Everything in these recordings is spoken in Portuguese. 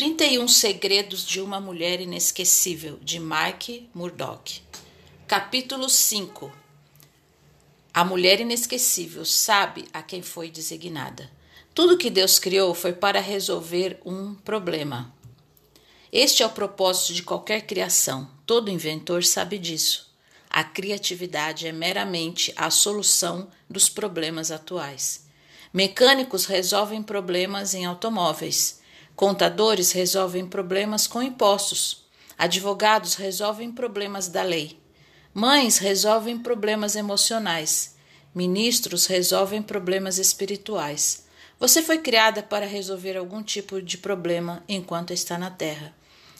31 Segredos de uma Mulher Inesquecível, de Mike Murdock. Capítulo 5 A mulher inesquecível sabe a quem foi designada. Tudo que Deus criou foi para resolver um problema. Este é o propósito de qualquer criação. Todo inventor sabe disso. A criatividade é meramente a solução dos problemas atuais. Mecânicos resolvem problemas em automóveis. Contadores resolvem problemas com impostos. Advogados resolvem problemas da lei. Mães resolvem problemas emocionais. Ministros resolvem problemas espirituais. Você foi criada para resolver algum tipo de problema enquanto está na Terra.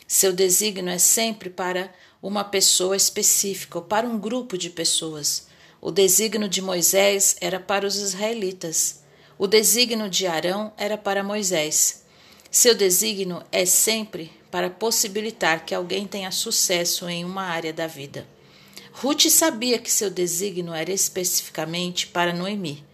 Seu desígnio é sempre para uma pessoa específica ou para um grupo de pessoas. O desígnio de Moisés era para os israelitas. O desígnio de Arão era para Moisés. Seu desígnio é sempre para possibilitar que alguém tenha sucesso em uma área da vida. Ruth sabia que seu desígnio era especificamente para Noemi.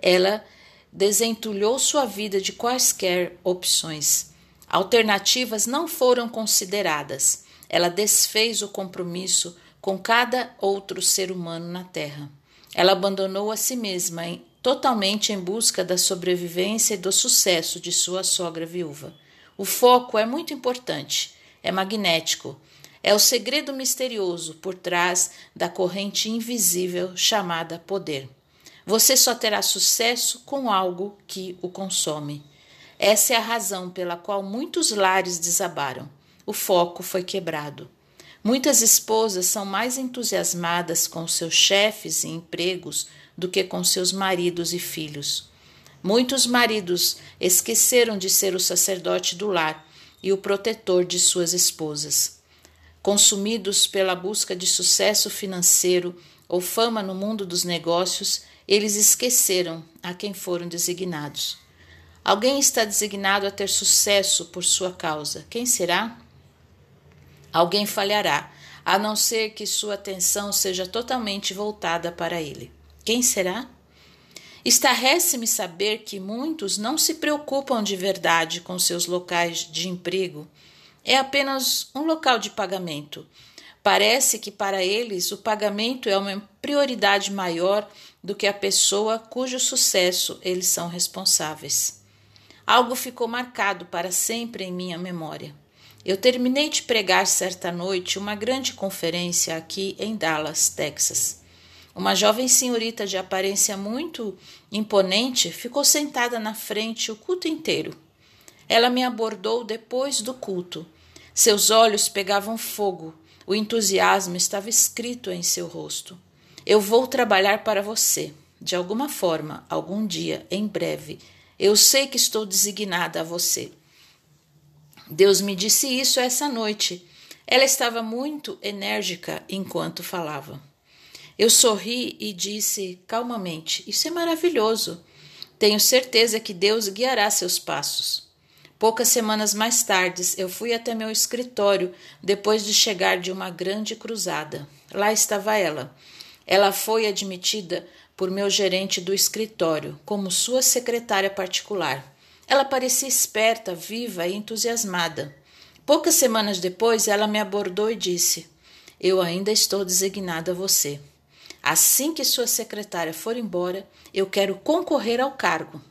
Ela desentulhou sua vida de quaisquer opções. Alternativas não foram consideradas. Ela desfez o compromisso com cada outro ser humano na Terra. Ela abandonou a si mesma totalmente em busca da sobrevivência e do sucesso de sua sogra viúva. O foco é muito importante, é magnético, é o segredo misterioso por trás da corrente invisível chamada poder. Você só terá sucesso com algo que o consome. Essa é a razão pela qual muitos lares desabaram. O foco foi quebrado. Muitas esposas são mais entusiasmadas com seus chefes e empregos do que com seus maridos e filhos. Muitos maridos esqueceram de ser o sacerdote do lar e o protetor de suas esposas. Consumidos pela busca de sucesso financeiro ou fama no mundo dos negócios, eles esqueceram a quem foram designados. Alguém está designado a ter sucesso por sua causa. Quem será? Alguém falhará, a não ser que sua atenção seja totalmente voltada para ele. Quem será? Estarrece-me saber que muitos não se preocupam de verdade com seus locais de emprego. É apenas um local de pagamento. Parece que para eles o pagamento é uma prioridade maior do que a pessoa cujo sucesso eles são responsáveis. Algo ficou marcado para sempre em minha memória. Eu terminei de pregar certa noite uma grande conferência aqui em Dallas, Texas. Uma jovem senhorita de aparência muito imponente ficou sentada na frente o culto inteiro. Ela me abordou depois do culto. Seus olhos pegavam fogo, o entusiasmo estava escrito em seu rosto. Eu vou trabalhar para você, de alguma forma, algum dia, em breve. Eu sei que estou designada a você. Deus me disse isso essa noite. Ela estava muito enérgica enquanto falava. Eu sorri e disse calmamente: Isso é maravilhoso. Tenho certeza que Deus guiará seus passos. Poucas semanas mais tarde, eu fui até meu escritório depois de chegar de uma grande cruzada. Lá estava ela. Ela foi admitida por meu gerente do escritório como sua secretária particular. Ela parecia esperta, viva e entusiasmada. Poucas semanas depois, ela me abordou e disse: Eu ainda estou designada a você. Assim que sua secretária for embora, eu quero concorrer ao cargo.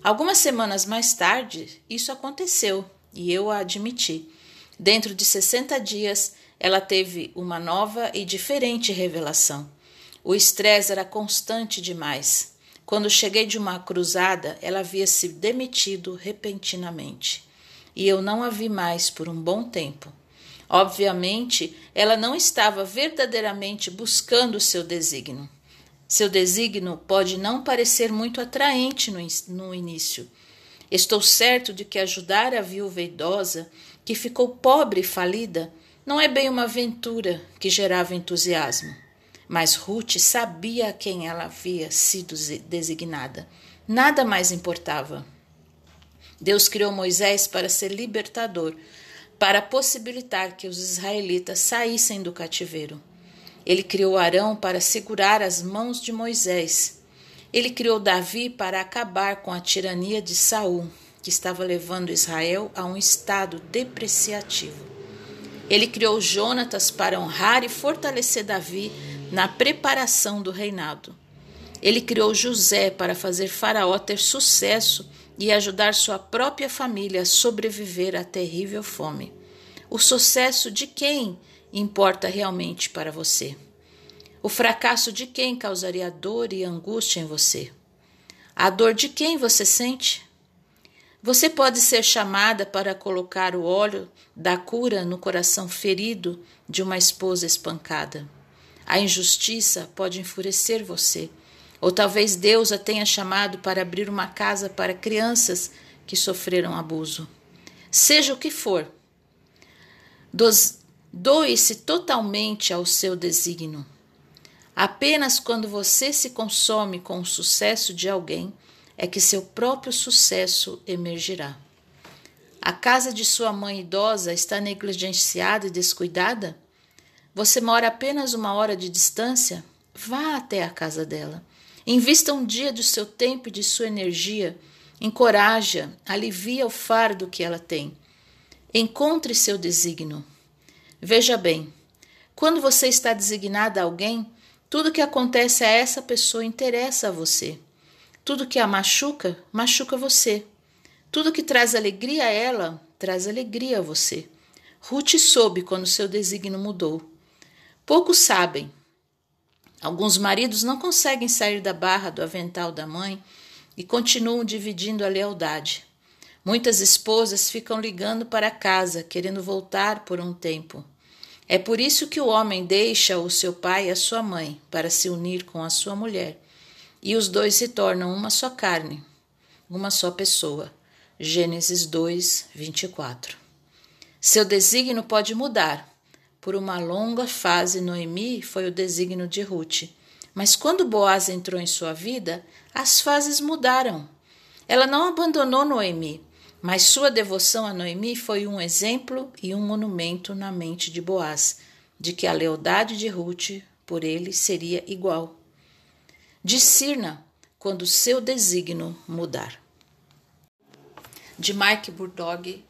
Algumas semanas mais tarde, isso aconteceu e eu a admiti. Dentro de 60 dias, ela teve uma nova e diferente revelação. O estresse era constante demais. Quando cheguei de uma cruzada, ela havia se demitido repentinamente. E eu não a vi mais por um bom tempo. Obviamente, ela não estava verdadeiramente buscando seu desígnio. Seu desígnio pode não parecer muito atraente no, no início. Estou certo de que ajudar a viúva idosa, que ficou pobre e falida, não é bem uma aventura que gerava entusiasmo. Mas Ruth sabia a quem ela havia sido designada. Nada mais importava. Deus criou Moisés para ser libertador, para possibilitar que os israelitas saíssem do cativeiro. Ele criou Arão para segurar as mãos de Moisés. Ele criou Davi para acabar com a tirania de Saul. que estava levando Israel a um estado depreciativo. Ele criou Jonatas para honrar e fortalecer Davi na preparação do reinado. Ele criou José para fazer Faraó ter sucesso e ajudar sua própria família a sobreviver à terrível fome. O sucesso de quem importa realmente para você? O fracasso de quem causaria dor e angústia em você? A dor de quem você sente? Você pode ser chamada para colocar o óleo da cura no coração ferido de uma esposa espancada. A injustiça pode enfurecer você. Ou talvez Deus a tenha chamado para abrir uma casa para crianças que sofreram abuso. Seja o que for, doe-se totalmente ao seu desígnio. Apenas quando você se consome com o sucesso de alguém é que seu próprio sucesso emergirá. A casa de sua mãe idosa está negligenciada e descuidada? Você mora apenas uma hora de distância? Vá até a casa dela. Invista um dia do seu tempo e de sua energia. Encoraja, alivia o fardo que ela tem. Encontre seu desígnio. Veja bem, quando você está designada a alguém, tudo que acontece a essa pessoa interessa a você. Tudo que a machuca, machuca você. Tudo que traz alegria a ela, traz alegria a você. Ruth soube quando seu desígnio mudou. Poucos sabem. Alguns maridos não conseguem sair da barra do avental da mãe e continuam dividindo a lealdade. Muitas esposas ficam ligando para casa, querendo voltar por um tempo. É por isso que o homem deixa o seu pai e a sua mãe para se unir com a sua mulher, e os dois se tornam uma só carne, uma só pessoa. Gênesis 2, 24. Seu desígnio pode mudar. Por uma longa fase, Noemi foi o desígnio de Ruth. Mas quando Boaz entrou em sua vida, as fases mudaram. Ela não abandonou Noemi, mas sua devoção a Noemi foi um exemplo e um monumento na mente de Boaz, de que a lealdade de Ruth por ele seria igual. Discirna quando seu desígnio mudar. De Mike Burdog,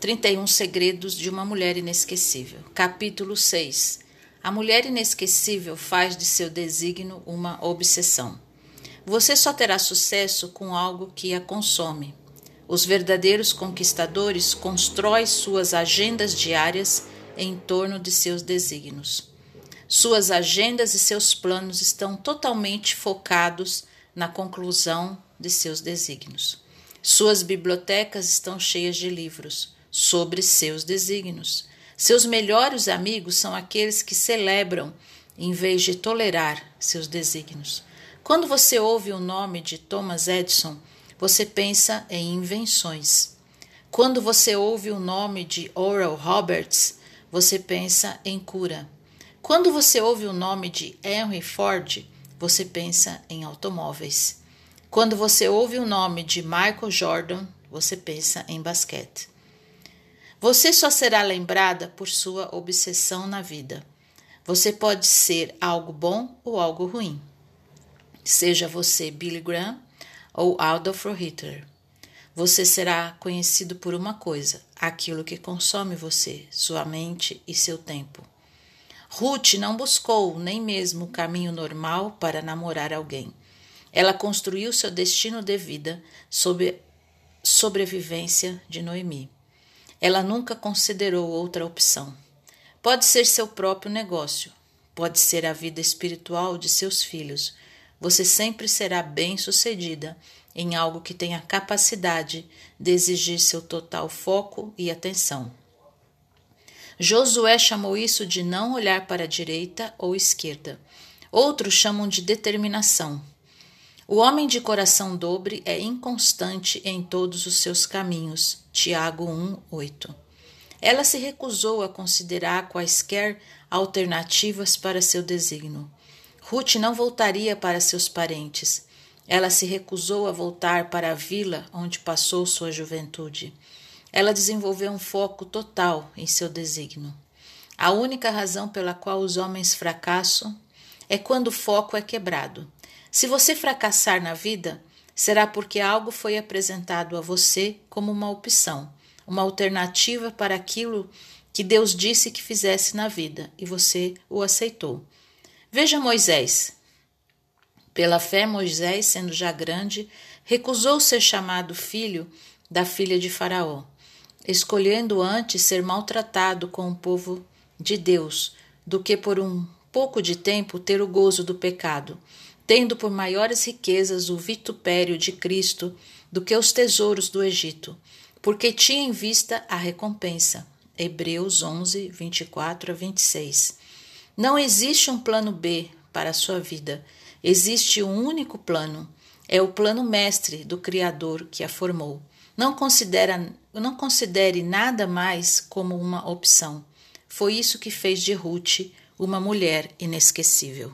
31 Segredos de uma Mulher Inesquecível. Capítulo 6. A mulher inesquecível faz de seu desígnio uma obsessão. Você só terá sucesso com algo que a consome. Os verdadeiros conquistadores constroem suas agendas diárias em torno de seus desígnios. Suas agendas e seus planos estão totalmente focados na conclusão de seus desígnios. Suas bibliotecas estão cheias de livros sobre seus desígnios. Seus melhores amigos são aqueles que celebram em vez de tolerar seus desígnios. Quando você ouve o nome de Thomas Edison, você pensa em invenções. Quando você ouve o nome de Oral Roberts, você pensa em cura. Quando você ouve o nome de Henry Ford, você pensa em automóveis. Quando você ouve o nome de Michael Jordan, você pensa em basquete. Você só será lembrada por sua obsessão na vida. Você pode ser algo bom ou algo ruim. Seja você Billy Graham ou Adolf Hitler. Você será conhecido por uma coisa, aquilo que consome você, sua mente e seu tempo. Ruth não buscou nem mesmo o caminho normal para namorar alguém. Ela construiu seu destino de vida sob sobrevivência de Noemi. Ela nunca considerou outra opção. Pode ser seu próprio negócio, pode ser a vida espiritual de seus filhos, você sempre será bem-sucedida em algo que tenha capacidade de exigir seu total foco e atenção. Josué chamou isso de não olhar para a direita ou esquerda. Outros chamam de determinação. O homem de coração dobre é inconstante em todos os seus caminhos. Tiago 1, 8. Ela se recusou a considerar quaisquer alternativas para seu desígnio. Ruth não voltaria para seus parentes. Ela se recusou a voltar para a vila onde passou sua juventude. Ela desenvolveu um foco total em seu desígnio. A única razão pela qual os homens fracassam é quando o foco é quebrado. Se você fracassar na vida, será porque algo foi apresentado a você como uma opção, uma alternativa para aquilo que Deus disse que fizesse na vida e você o aceitou. Veja Moisés. Pela fé, Moisés, sendo já grande, recusou ser chamado filho da filha de Faraó, escolhendo antes ser maltratado com o povo de Deus do que por um pouco de tempo ter o gozo do pecado, tendo por maiores riquezas o vitupério de Cristo do que os tesouros do Egito, porque tinha em vista a recompensa. Hebreus 11, 24 a 26. Não existe um plano B para a sua vida. Existe um único plano. É o plano mestre do Criador que a formou. Não, considera, não considere nada mais como uma opção. Foi isso que fez de Ruth uma mulher inesquecível.